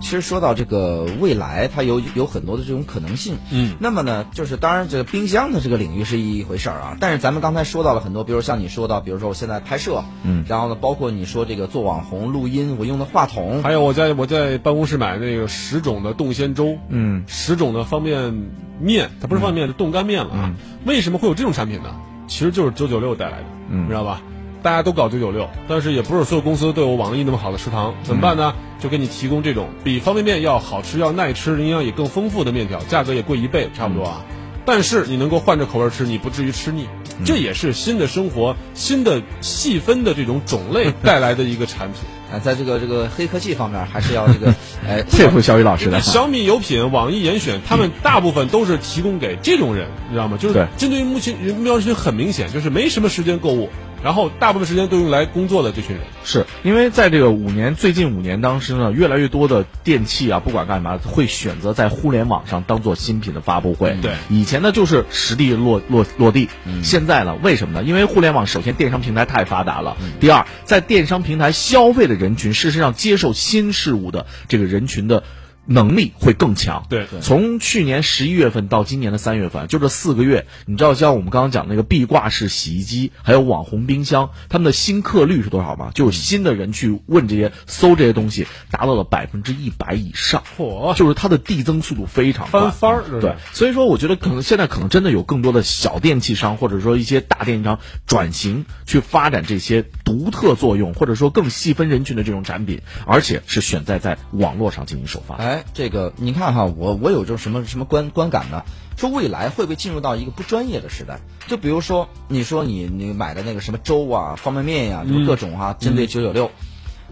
其实说到这个未来，它有有很多的这种可能性。嗯，那么呢，就是当然这个冰箱的这个领域是一回事儿啊。但是咱们刚才说到了很多，比如像你说到，比如说我现在拍摄，嗯，然后呢，包括你说这个做网红录音，我用的话筒，还有我在我在办公室买那个十种的冻鲜粥，嗯，十种的方便面，它不是方便面，是冻干面了啊。为什么会有这种产品呢？其实就是九九六带来的，嗯知道吧？大家都搞九九六，但是也不是所有公司都有网易那么好的食堂，怎么办呢？就给你提供这种比方便面要好吃、要耐吃、营养也更丰富的面条，价格也贵一倍，差不多啊。但是你能够换着口味吃，你不至于吃腻，这也是新的生活、新的细分的这种种类 带来的一个产品。啊，在这个这个黑科技方面，还是要这个，哎，佩服小雨老师的。小米有品、网易严选，他们大部分都是提供给这种人，你知道吗？就是针对于目前目标人群很明显，就是没什么时间购物，然后大部分时间都用来工作的这群人。是因为在这个五年最近五年当时呢，越来越多的电器啊，不管干嘛，会选择在互联网上当做新品的发布会。对以前呢就是实地落落落地，现在呢为什么呢？因为互联网首先电商平台太发达了，第二在电商平台消费的人群，事实上接受新事物的这个人群的。能力会更强。对对从去年十一月份到今年的三月份，就这四个月，你知道像我们刚刚讲那个壁挂式洗衣机，还有网红冰箱，他们的新客率是多少吗？就是新的人去问这些、搜这些东西，达到了百分之一百以上。嚯就是它的递增速度非常快，翻番儿对，所以说我觉得可能现在可能真的有更多的小电器商或者说一些大电器商转型去发展这些独特作用或者说更细分人群的这种展品，而且是选在在网络上进行首发。哎，这个你看哈，我我有种什么什么观观感呢？说未来会不会进入到一个不专业的时代？就比如说，你说你你买的那个什么粥啊、方便面呀、什么各种哈、针对九九六。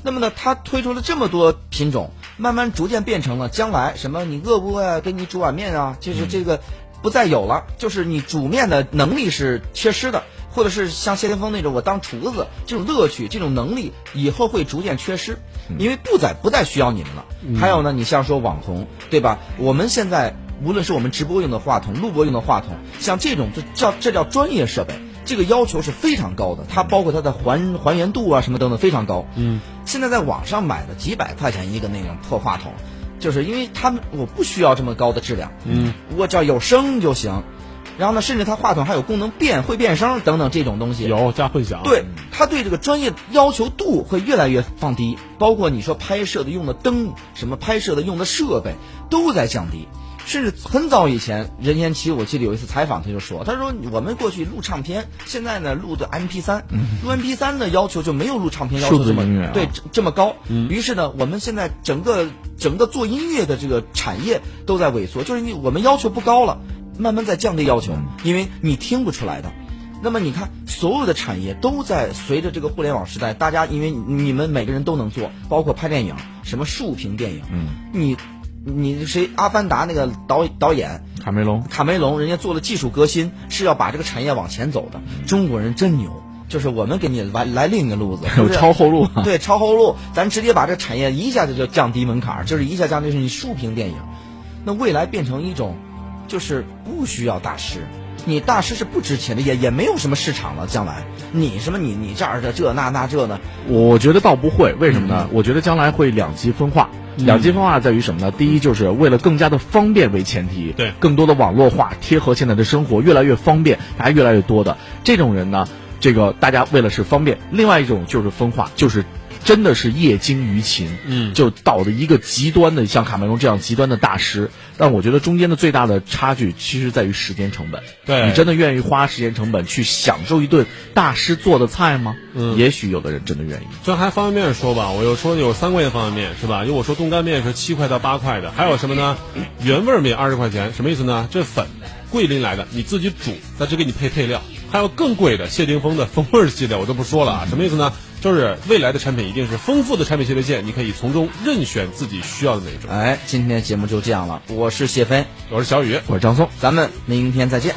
那么呢，它推出了这么多品种，慢慢逐渐变成了将来什么你饿不饿呀、给你煮碗面啊，就是这个不再有了，就是你煮面的能力是缺失的，或者是像谢霆锋那种我当厨子这种乐趣、这种能力，以后会逐渐缺失，因为不再不再需要你们了。还有呢，你像说网红，对吧？我们现在无论是我们直播用的话筒、录播用的话筒，像这种这叫这叫专业设备。这个要求是非常高的，它包括它的还还原度啊什么等等非常高。嗯，现在在网上买的几百块钱一个那种破话筒，就是因为他们我不需要这么高的质量，嗯，我只要有声就行。然后呢，甚至它话筒还有功能变会变声等等这种东西。有加混响，对，它对这个专业要求度会越来越放低，包括你说拍摄的用的灯，什么拍摄的用的设备都在降低。甚至很早以前，任贤齐我记得有一次采访，他就说：“他说我们过去录唱片，现在呢录的 MP 三，录 MP 三的要求就没有录唱片要求这么对这这么高。于是呢，我们现在整个整个做音乐的这个产业都在萎缩，就是因为我们要求不高了，慢慢在降低要求，因为你听不出来的。那么你看，所有的产业都在随着这个互联网时代，大家因为你们每个人都能做，包括拍电影，什么竖屏电影，嗯，你你谁《阿凡达》那个导导演卡梅隆，卡梅隆，人家做了技术革新，是要把这个产业往前走的。中国人真牛，就是我们给你来来另一个路子，超后路。啊 对，超后路，咱直接把这产业一下子就降低门槛，就是一下降低是你竖屏电影，那未来变成一种，就是不需要大师。你大师是不值钱的，也也没有什么市场了。将来你什么你你这儿的这那那这呢？我觉得倒不会，为什么呢？我觉得将来会两极分化。两极分化在于什么呢？第一，就是为了更加的方便为前提，对更多的网络化贴合现在的生活，越来越方便，大家越来越多的这种人呢，这个大家为了是方便。另外一种就是分化，就是真的是业精于勤，嗯就到的一个极端的，像卡梅隆这样极端的大师。但我觉得中间的最大的差距，其实在于时间成本。对你真的愿意花时间成本去享受一顿大师做的菜吗？嗯也许有的人真的愿意。就还方便面说吧，我有说有三块钱方便面是吧？因为我说冻干面是七块到八块的，还有什么呢？原味面二十块钱，什么意思呢？这粉桂林来的，你自己煮，咱只给你配配料。还有更贵的谢霆锋的风味儿系列，我就不说了啊。什么意思呢？就是未来的产品一定是丰富的产品系列线，你可以从中任选自己需要的那一种。哎，今天的节目就这样了，我是谢飞，我是小雨，我是张松。咱们明天再见。